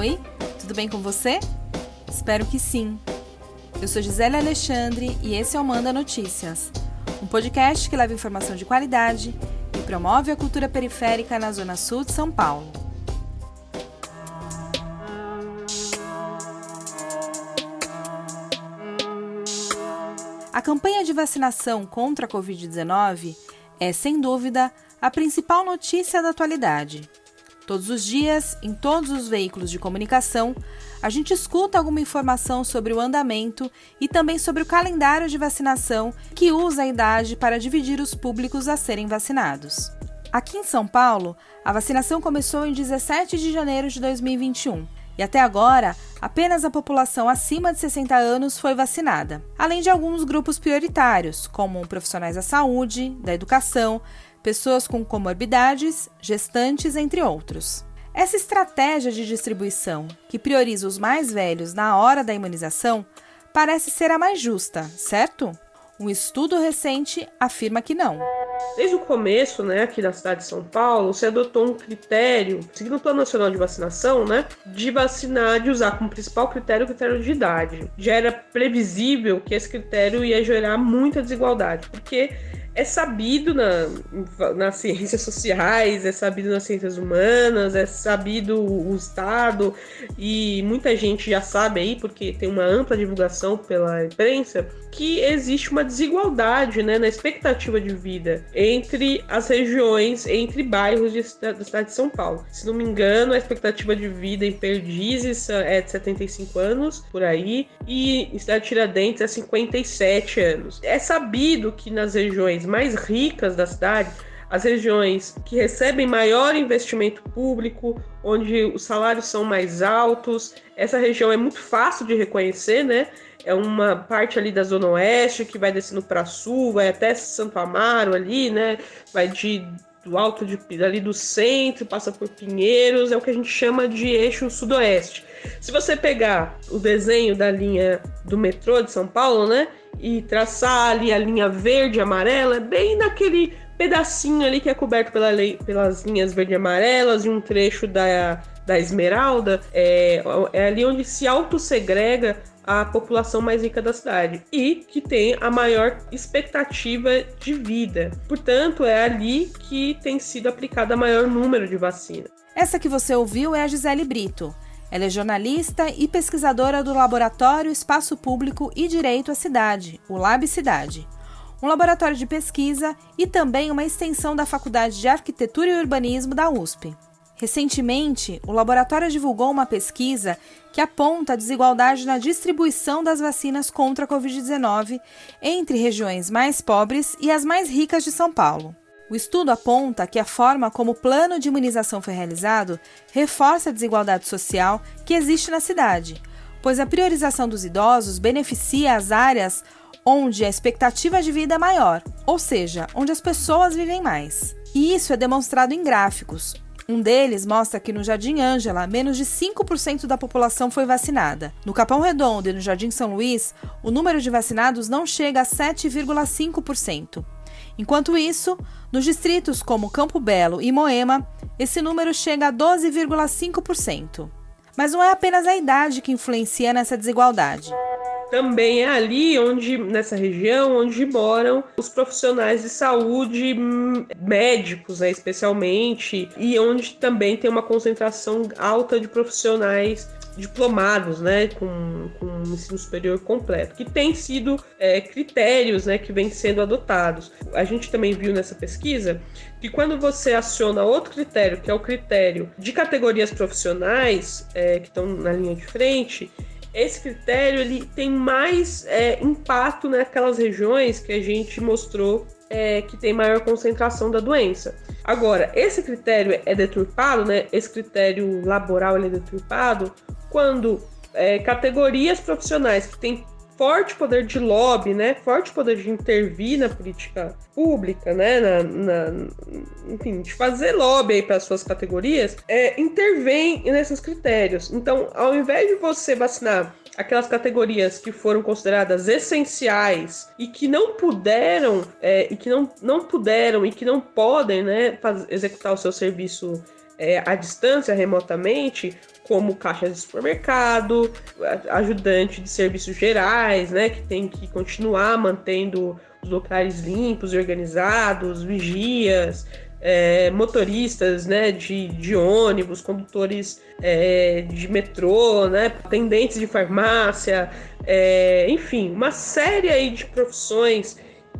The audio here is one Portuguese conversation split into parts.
Oi, tudo bem com você? Espero que sim. Eu sou Gisele Alexandre e esse é o Manda Notícias, um podcast que leva informação de qualidade e promove a cultura periférica na Zona Sul de São Paulo. A campanha de vacinação contra a Covid-19 é, sem dúvida, a principal notícia da atualidade. Todos os dias, em todos os veículos de comunicação, a gente escuta alguma informação sobre o andamento e também sobre o calendário de vacinação que usa a idade para dividir os públicos a serem vacinados. Aqui em São Paulo, a vacinação começou em 17 de janeiro de 2021 e até agora apenas a população acima de 60 anos foi vacinada, além de alguns grupos prioritários, como profissionais da saúde, da educação, pessoas com comorbidades, gestantes, entre outros. Essa estratégia de distribuição, que prioriza os mais velhos na hora da imunização, parece ser a mais justa, certo? Um estudo recente afirma que não. Desde o começo, né, aqui na cidade de São Paulo, se adotou um critério, seguindo o Plano Nacional de Vacinação, né, de vacinar, de usar como principal critério o critério de idade. Já era previsível que esse critério ia gerar muita desigualdade, porque é sabido na, nas ciências sociais, é sabido nas ciências humanas, é sabido o Estado, e muita gente já sabe aí, porque tem uma ampla divulgação pela imprensa, que existe uma desigualdade né, na expectativa de vida entre as regiões, entre bairros de, da cidade de São Paulo. Se não me engano, a expectativa de vida em Perdizes é de 75 anos, por aí, e em cidade de Tiradentes é 57 anos. É sabido que nas regiões mais ricas da cidade, as regiões que recebem maior investimento público, onde os salários são mais altos, essa região é muito fácil de reconhecer, né? É uma parte ali da Zona Oeste que vai descendo para sul, vai até Santo Amaro ali, né? Vai de do alto de ali do centro, passa por Pinheiros, é o que a gente chama de eixo sudoeste. Se você pegar o desenho da linha do metrô de São Paulo, né, e traçar ali a linha verde amarela, bem naquele pedacinho ali que é coberto pela pelas linhas verde e amarelas e um trecho da, da Esmeralda, é, é ali onde se autossegrega a população mais rica da cidade e que tem a maior expectativa de vida. Portanto, é ali que tem sido aplicado o maior número de vacinas. Essa que você ouviu é a Gisele Brito. Ela é jornalista e pesquisadora do Laboratório Espaço Público e Direito à Cidade, o Lab Cidade, um laboratório de pesquisa e também uma extensão da Faculdade de Arquitetura e Urbanismo da USP. Recentemente, o laboratório divulgou uma pesquisa que aponta a desigualdade na distribuição das vacinas contra a Covid-19 entre regiões mais pobres e as mais ricas de São Paulo. O estudo aponta que a forma como o plano de imunização foi realizado reforça a desigualdade social que existe na cidade, pois a priorização dos idosos beneficia as áreas onde a expectativa de vida é maior, ou seja, onde as pessoas vivem mais. E isso é demonstrado em gráficos. Um deles mostra que no Jardim Ângela, menos de 5% da população foi vacinada. No Capão Redondo e no Jardim São Luís, o número de vacinados não chega a 7,5%. Enquanto isso, nos distritos como Campo Belo e Moema, esse número chega a 12,5%. Mas não é apenas a idade que influencia nessa desigualdade. Também é ali onde, nessa região, onde moram os profissionais de saúde médicos, né, especialmente, e onde também tem uma concentração alta de profissionais diplomados, né, com, com ensino superior completo, que tem sido é, critérios, né, que vêm sendo adotados. A gente também viu nessa pesquisa que quando você aciona outro critério, que é o critério de categorias profissionais é, que estão na linha de frente, esse critério ele tem mais é, impacto naquelas regiões que a gente mostrou é, que tem maior concentração da doença. Agora, esse critério é deturpado, né? Esse critério laboral é deturpado quando é, categorias profissionais que têm forte poder de lobby, né, forte poder de intervir na política pública, né, na, na enfim, de fazer lobby para suas categorias, é, intervém nesses critérios. Então, ao invés de você vacinar aquelas categorias que foram consideradas essenciais e que não puderam é, e que não, não puderam e que não podem né, executar o seu serviço é, à distância, remotamente, como caixa de supermercado, ajudante de serviços gerais, né, que tem que continuar mantendo os locais limpos e organizados, vigias, é, motoristas né, de, de ônibus, condutores é, de metrô, né, atendentes de farmácia, é, enfim, uma série aí de profissões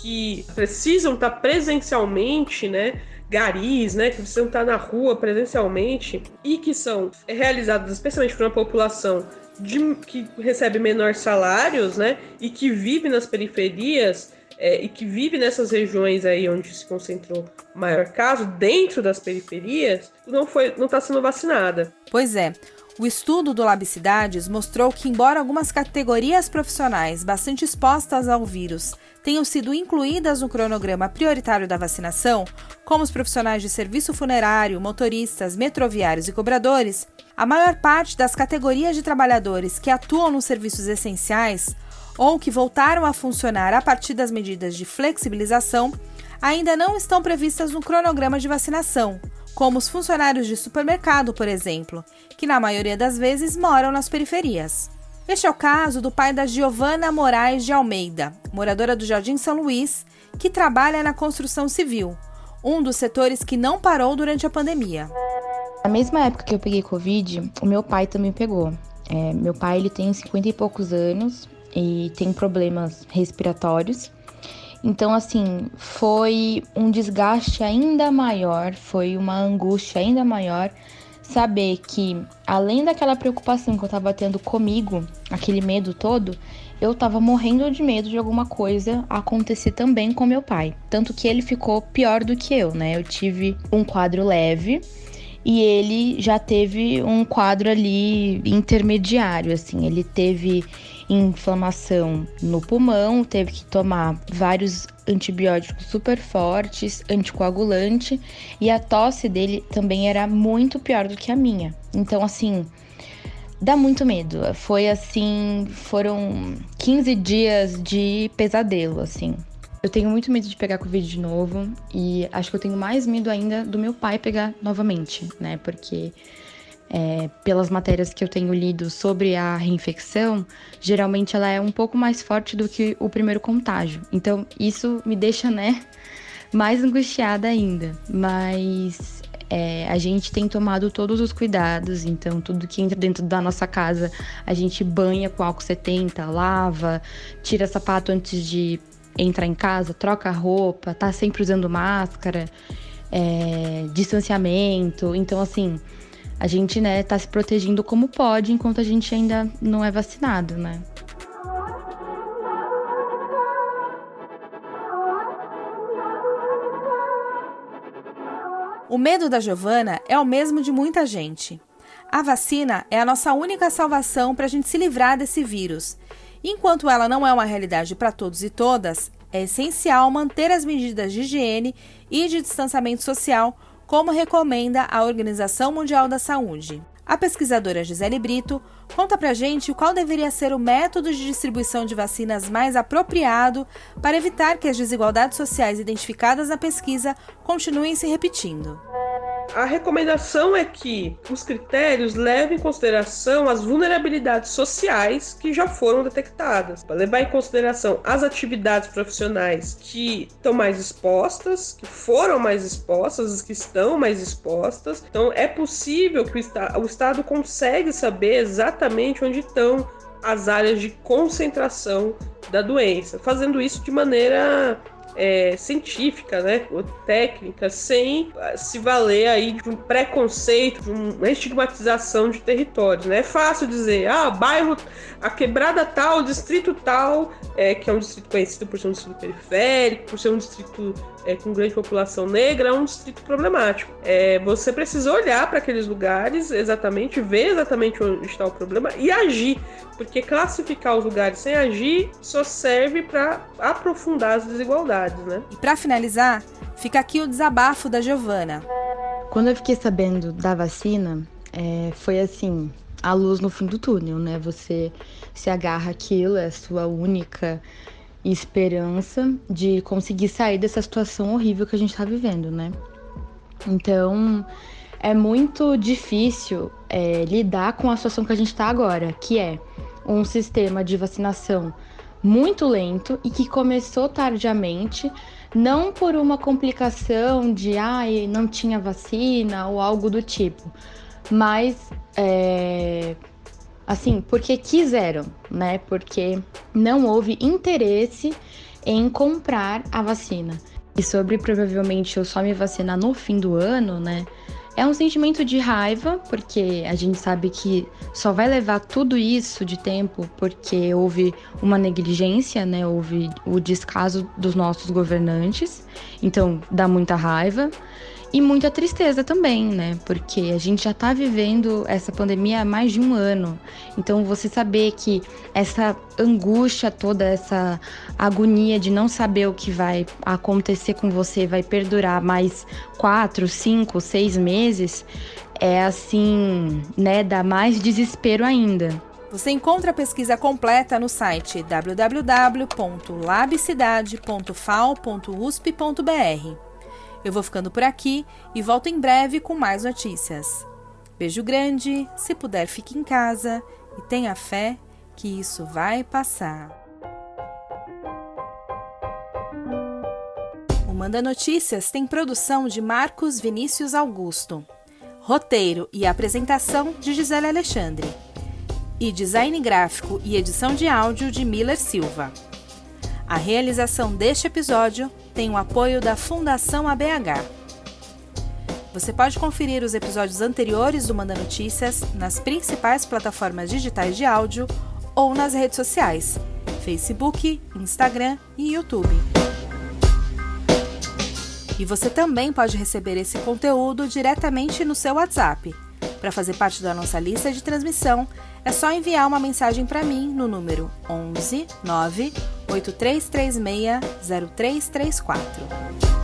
que precisam estar presencialmente, né, garis, né, que precisam estar na rua presencialmente e que são realizadas especialmente por uma população de, que recebe menores salários, né, e que vive nas periferias, é, e que vive nessas regiões aí onde se concentrou maior caso, dentro das periferias, não foi, não está sendo vacinada. Pois é. O estudo do Labicidades mostrou que, embora algumas categorias profissionais bastante expostas ao vírus tenham sido incluídas no cronograma prioritário da vacinação, como os profissionais de serviço funerário, motoristas, metroviários e cobradores, a maior parte das categorias de trabalhadores que atuam nos serviços essenciais ou que voltaram a funcionar a partir das medidas de flexibilização, ainda não estão previstas no cronograma de vacinação, como os funcionários de supermercado, por exemplo, que na maioria das vezes moram nas periferias. Este é o caso do pai da Giovana Moraes de Almeida, moradora do Jardim São Luís, que trabalha na construção civil, um dos setores que não parou durante a pandemia. Na mesma época que eu peguei Covid, o meu pai também pegou. É, meu pai ele tem 50 e poucos anos, e tem problemas respiratórios. Então, assim, foi um desgaste ainda maior, foi uma angústia ainda maior saber que, além daquela preocupação que eu tava tendo comigo, aquele medo todo, eu tava morrendo de medo de alguma coisa acontecer também com meu pai. Tanto que ele ficou pior do que eu, né? Eu tive um quadro leve e ele já teve um quadro ali intermediário, assim. Ele teve inflamação no pulmão, teve que tomar vários antibióticos super fortes, anticoagulante, e a tosse dele também era muito pior do que a minha. Então, assim, dá muito medo. Foi assim, foram 15 dias de pesadelo, assim. Eu tenho muito medo de pegar Covid de novo e acho que eu tenho mais medo ainda do meu pai pegar novamente, né? Porque é, pelas matérias que eu tenho lido sobre a reinfecção, geralmente ela é um pouco mais forte do que o primeiro contágio. Então, isso me deixa, né, mais angustiada ainda. Mas é, a gente tem tomado todos os cuidados, então tudo que entra dentro da nossa casa a gente banha com álcool 70, lava, tira sapato antes de entrar em casa, troca roupa, tá sempre usando máscara, é, distanciamento. Então, assim, a gente, né, tá se protegendo como pode enquanto a gente ainda não é vacinado, né? O medo da Giovana é o mesmo de muita gente. A vacina é a nossa única salvação para a gente se livrar desse vírus. Enquanto ela não é uma realidade para todos e todas, é essencial manter as medidas de higiene e de distanciamento social como recomenda a Organização Mundial da Saúde. A pesquisadora Gisele Brito conta pra gente qual deveria ser o método de distribuição de vacinas mais apropriado para evitar que as desigualdades sociais identificadas na pesquisa continuem se repetindo. A recomendação é que os critérios levem em consideração as vulnerabilidades sociais que já foram detectadas, para levar em consideração as atividades profissionais que estão mais expostas, que foram mais expostas, as que estão mais expostas. Então, é possível que o, Estado, o Estado consegue saber exatamente onde estão as áreas de concentração da doença, fazendo isso de maneira é, científica, né, ou técnica, sem ah, se valer aí de um preconceito, de uma estigmatização de territórios, né? É fácil dizer, ah, bairro, a quebrada tal, distrito tal, é, que é um distrito conhecido por ser um distrito periférico, por ser um distrito é, com grande população negra, é um distrito problemático. É, você precisa olhar para aqueles lugares exatamente, ver exatamente onde está o problema e agir, porque classificar os lugares sem agir só serve para aprofundar as desigualdades, né? E para finalizar, fica aqui o desabafo da Giovana. Quando eu fiquei sabendo da vacina, é, foi assim, a luz no fim do túnel, né? Você se agarra aquilo, é a sua única esperança de conseguir sair dessa situação horrível que a gente está vivendo, né? Então, é muito difícil é, lidar com a situação que a gente está agora, que é um sistema de vacinação muito lento e que começou tardiamente, não por uma complicação de ai, não tinha vacina ou algo do tipo, mas é, assim, porque quiseram, né? Porque não houve interesse em comprar a vacina. E sobre provavelmente eu só me vacinar no fim do ano, né? É um sentimento de raiva, porque a gente sabe que só vai levar tudo isso de tempo porque houve uma negligência, né? Houve o descaso dos nossos governantes. Então dá muita raiva. E muita tristeza também, né? Porque a gente já tá vivendo essa pandemia há mais de um ano. Então, você saber que essa angústia toda, essa agonia de não saber o que vai acontecer com você vai perdurar mais quatro, cinco, seis meses, é assim, né? Dá mais desespero ainda. Você encontra a pesquisa completa no site www.labcidade.fal.usp.br. Eu vou ficando por aqui e volto em breve com mais notícias. Beijo grande, se puder fique em casa e tenha fé que isso vai passar. O Manda Notícias tem produção de Marcos Vinícius Augusto. Roteiro e apresentação de Gisele Alexandre. E design gráfico e edição de áudio de Miller Silva. A realização deste episódio tem o apoio da Fundação ABH. Você pode conferir os episódios anteriores do Manda Notícias nas principais plataformas digitais de áudio ou nas redes sociais: Facebook, Instagram e YouTube. E você também pode receber esse conteúdo diretamente no seu WhatsApp. Para fazer parte da nossa lista de transmissão, é só enviar uma mensagem para mim no número 11 9 8336 0334.